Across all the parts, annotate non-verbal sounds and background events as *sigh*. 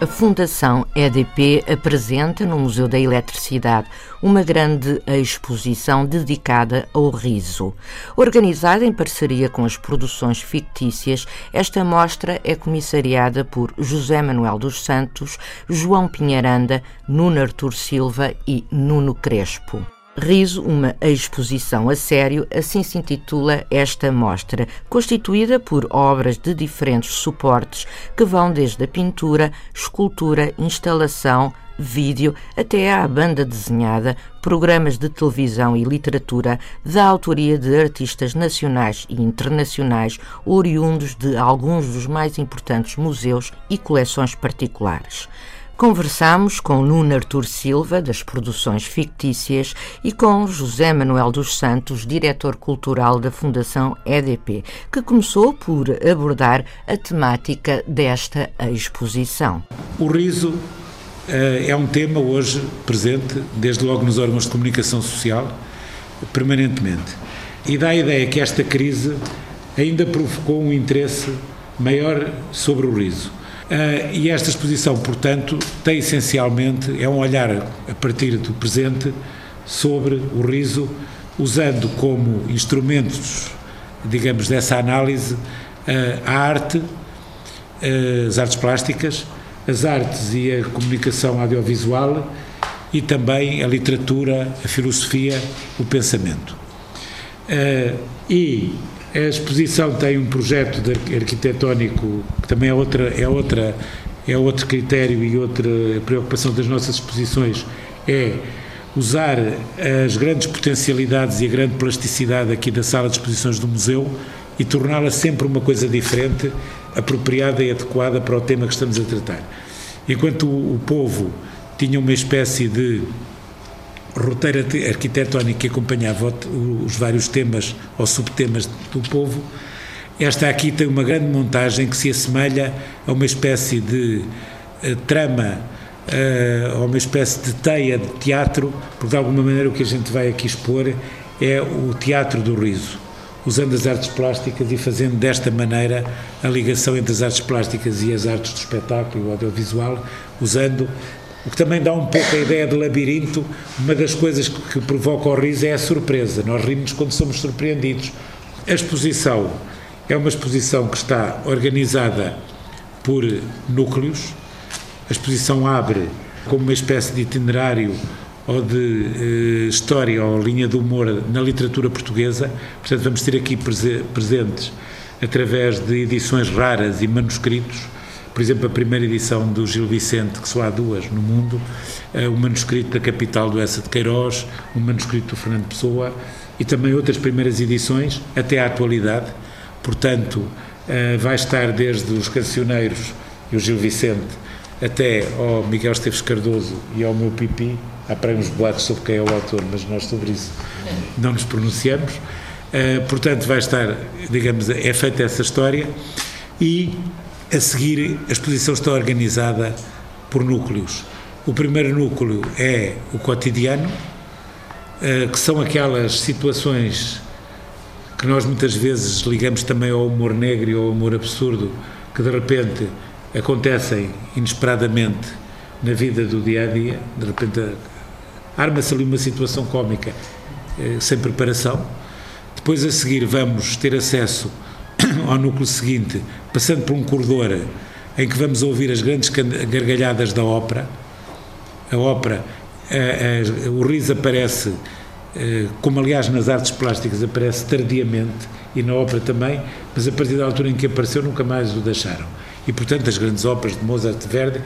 A Fundação EDP apresenta no Museu da Eletricidade uma grande exposição dedicada ao riso. Organizada em parceria com as produções fictícias, esta mostra é comissariada por José Manuel dos Santos, João Pinheiranda, Nuno Artur Silva e Nuno Crespo. Riso, uma exposição a sério, assim se intitula esta mostra, constituída por obras de diferentes suportes que vão desde a pintura, escultura, instalação, vídeo até à banda desenhada, programas de televisão e literatura da autoria de artistas nacionais e internacionais oriundos de alguns dos mais importantes museus e coleções particulares. Conversamos com Nuno Artur Silva, das produções fictícias, e com José Manuel dos Santos, diretor cultural da Fundação EDP, que começou por abordar a temática desta exposição. O riso uh, é um tema hoje presente, desde logo nos órgãos de comunicação social, permanentemente. E dá a ideia que esta crise ainda provocou um interesse maior sobre o riso Uh, e esta exposição, portanto, tem essencialmente, é um olhar a partir do presente sobre o riso, usando como instrumentos, digamos, dessa análise, uh, a arte, uh, as artes plásticas, as artes e a comunicação audiovisual e também a literatura, a filosofia, o pensamento. e a exposição tem um projeto arquitetónico que também é outra é outra é outro critério e outra preocupação das nossas exposições é usar as grandes potencialidades e a grande plasticidade aqui da sala de exposições do museu e torná-la sempre uma coisa diferente, apropriada e adequada para o tema que estamos a tratar. Enquanto o, o povo tinha uma espécie de roteiro arquitetónico que acompanhava os vários temas ou subtemas do povo. Esta aqui tem uma grande montagem que se assemelha a uma espécie de uh, trama, uh, a uma espécie de teia de teatro, porque de alguma maneira o que a gente vai aqui expor é o teatro do riso, usando as artes plásticas e fazendo desta maneira a ligação entre as artes plásticas e as artes do espetáculo e o audiovisual, usando o que também dá um pouco a ideia de labirinto. Uma das coisas que, que provoca o riso é a surpresa. Nós rimos quando somos surpreendidos. A exposição é uma exposição que está organizada por núcleos. A exposição abre como uma espécie de itinerário ou de eh, história ou linha de humor na literatura portuguesa. Portanto, vamos ter aqui presentes através de edições raras e manuscritos por exemplo, a primeira edição do Gil Vicente, que só há duas no mundo, eh, o manuscrito da Capital do Essa de Queiroz, o manuscrito do Fernando Pessoa e também outras primeiras edições até à atualidade. Portanto, eh, vai estar desde os cancioneiros e o Gil Vicente até ao Miguel Esteves Cardoso e ao meu Pipi. Há para uns boatos sobre quem é o autor, mas nós sobre isso não nos pronunciamos. Uh, portanto, vai estar, digamos, é feita essa história e a seguir, a exposição está organizada por núcleos. O primeiro núcleo é o cotidiano, eh, que são aquelas situações que nós muitas vezes ligamos também ao humor negro ou ao humor absurdo, que de repente acontecem inesperadamente na vida do dia a dia, de repente arma-se ali uma situação cómica eh, sem preparação. Depois a seguir vamos ter acesso *coughs* ao núcleo seguinte, passando por um corredor em que vamos ouvir as grandes gargalhadas da ópera. A ópera, a, a, o riso aparece, eh, como aliás nas artes plásticas aparece tardiamente, e na ópera também, mas a partir da altura em que apareceu nunca mais o deixaram. E portanto as grandes óperas de Mozart e Verdi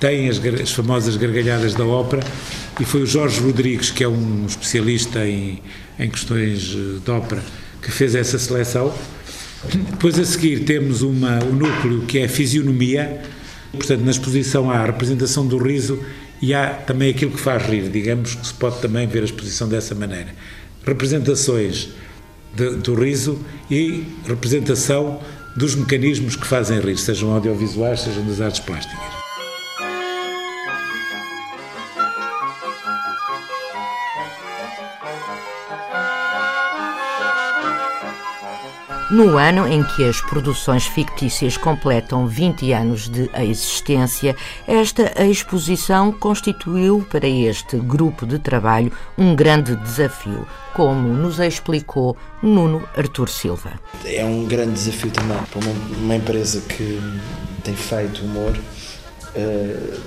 têm as, as famosas gargalhadas da ópera, e foi o Jorge Rodrigues, que é um especialista em, em questões eh, de ópera, que fez essa seleção depois a seguir temos uma, o núcleo que é a fisionomia, portanto na exposição há a representação do riso e há também aquilo que faz rir, digamos que se pode também ver a exposição dessa maneira. Representações de, do riso e representação dos mecanismos que fazem rir, sejam audiovisuais, sejam das artes plásticas. No ano em que as produções fictícias completam 20 anos de existência, esta exposição constituiu para este grupo de trabalho um grande desafio, como nos explicou Nuno Artur Silva. É um grande desafio também para uma, empresa que tem feito humor, uh,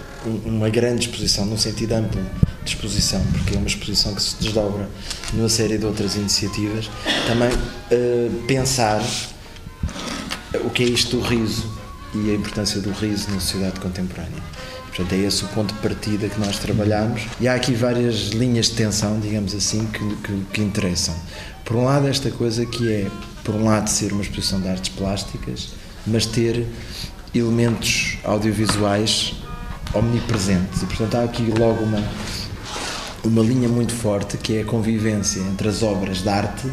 uma grande exposição, num sentido amplo de exposição, porque é uma exposição que se desdobra numa série de outras iniciativas. Também uh, pensar o que é isto do riso e a importância do riso na sociedade contemporânea. Portanto, é esse o ponto de partida que nós trabalhamos. E há aqui várias linhas de tensão, digamos assim, que, que, que interessam. Por um lado, esta coisa que é, por um lado, ser uma exposição de artes plásticas, mas ter elementos audiovisuais omnipresentes. E, portanto, há aqui logo uma, uma linha muito forte que é a convivência entre as obras de arte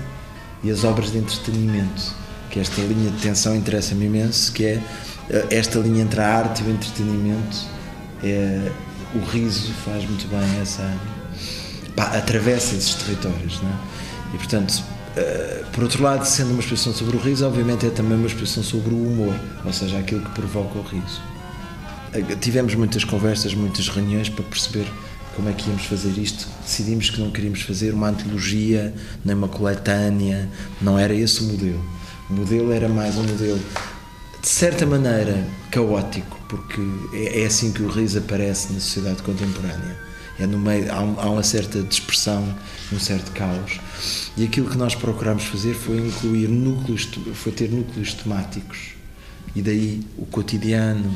e as obras de entretenimento. Que esta linha de tensão interessa-me imenso, que é eh, esta linha entre a arte e o entretenimento. É, o riso faz muito bem essa. Pá, atravessa esses territórios, não é? E portanto, Uh, por outro lado, sendo uma exposição sobre o riso, obviamente é também uma exposição sobre o humor, ou seja, aquilo que provoca o riso. Uh, tivemos muitas conversas, muitas reuniões para perceber como é que íamos fazer isto. Decidimos que não queríamos fazer uma antologia, nem uma coletânea, não era esse o modelo. O modelo era mais um modelo, de certa maneira, caótico, porque é, é assim que o riso aparece na sociedade contemporânea. É no meio, há, há uma certa dispersão, um certo caos. E aquilo que nós procuramos fazer foi incluir núcleos, foi ter núcleos temáticos e daí o cotidiano,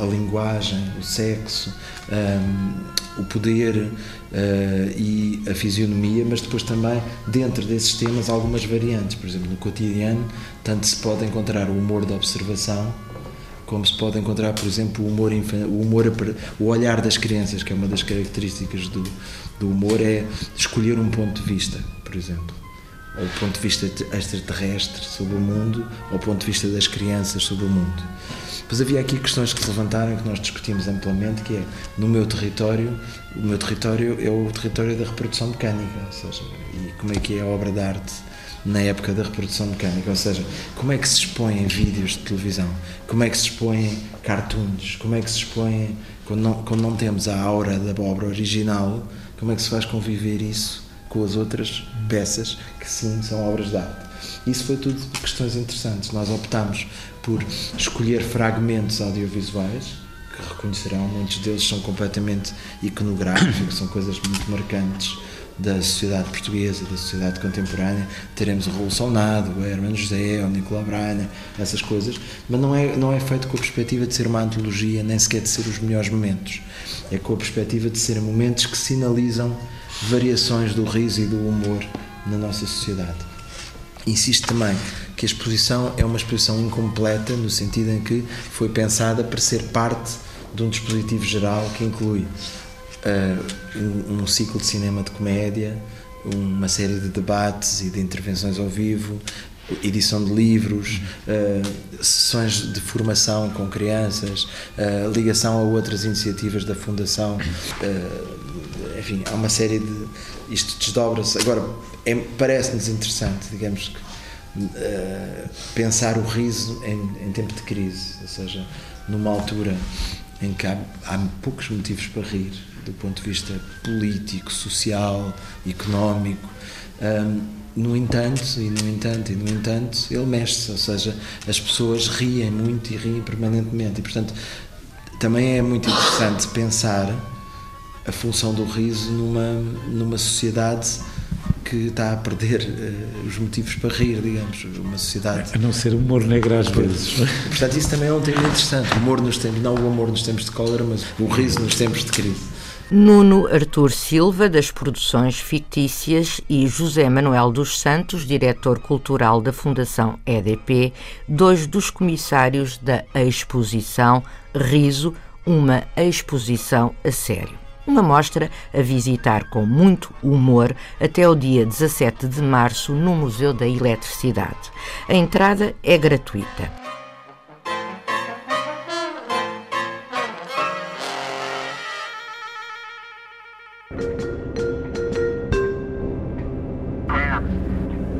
a linguagem, o sexo, um, o poder uh, e a fisionomia, mas depois também dentro desses temas algumas variantes. Por exemplo, no cotidiano, tanto se pode encontrar o humor da observação, como se pode encontrar, por exemplo, o humor, o humor, o olhar das crianças, que é uma das características do, do humor, é escolher um ponto de vista, por exemplo ao ponto de vista extraterrestre sobre o mundo, ao ponto de vista das crianças sobre o mundo. Depois havia aqui questões que se levantaram que nós discutimos amplamente, que é, no meu território, o meu território é o território da reprodução mecânica, ou seja, e como é que é a obra de arte na época da reprodução mecânica, ou seja, como é que se expõem vídeos de televisão, como é que se expõem cartoons, como é que se expõem, quando não, quando não temos a aura da obra original, como é que se faz conviver isso com as outras peças que sim são obras de arte. Isso foi tudo questões interessantes. Nós optámos por escolher fragmentos audiovisuais que reconhecerão, muitos deles são completamente iconográficos, *coughs* são coisas muito marcantes da sociedade portuguesa, da sociedade contemporânea. Teremos o Revolução Nado, o Hermano José, o Nicolau Braga, essas coisas, mas não é, não é feito com a perspectiva de ser uma antologia, nem sequer de ser os melhores momentos. É com a perspectiva de ser momentos que sinalizam variações do riso e do humor na nossa sociedade. Insisto também que a exposição é uma exposição incompleta, no sentido em que foi pensada para ser parte de um dispositivo geral que inclui uh, um, um ciclo de cinema de comédia, uma série de debates e de intervenções ao vivo, edição de livros, uh, sessões de formação com crianças, uh, ligação a outras iniciativas da Fundação. Uh, enfim, há uma série de. Isto desdobra-se. Agora, é, parece-nos interessante, digamos que, pensar o riso em, em, tempo de crise, ou seja, numa altura em que há, há poucos motivos para rir, do ponto de vista político, social, económico. Um, no entanto, e no entanto, e no entanto, ele mexe-se, ou seja, as pessoas riem muito e riem permanentemente. E, portanto, também é muito interessante pensar a função do riso numa, numa sociedade que está a perder uh, os motivos para rir, digamos, uma sociedade... A não ser humor negro às vezes. Portanto, isso também é um tema interessante. O humor nos tempos, não o humor nos tempos de cólera, mas o riso nos tempos de crise. Nuno Artur Silva, das Produções Fictícias, e José Manuel dos Santos, diretor cultural da Fundação EDP, dois dos comissários da exposição Riso, uma exposição a sério. Uma mostra a visitar com muito humor até o dia 17 de março no Museu da Eletricidade. A entrada é gratuita.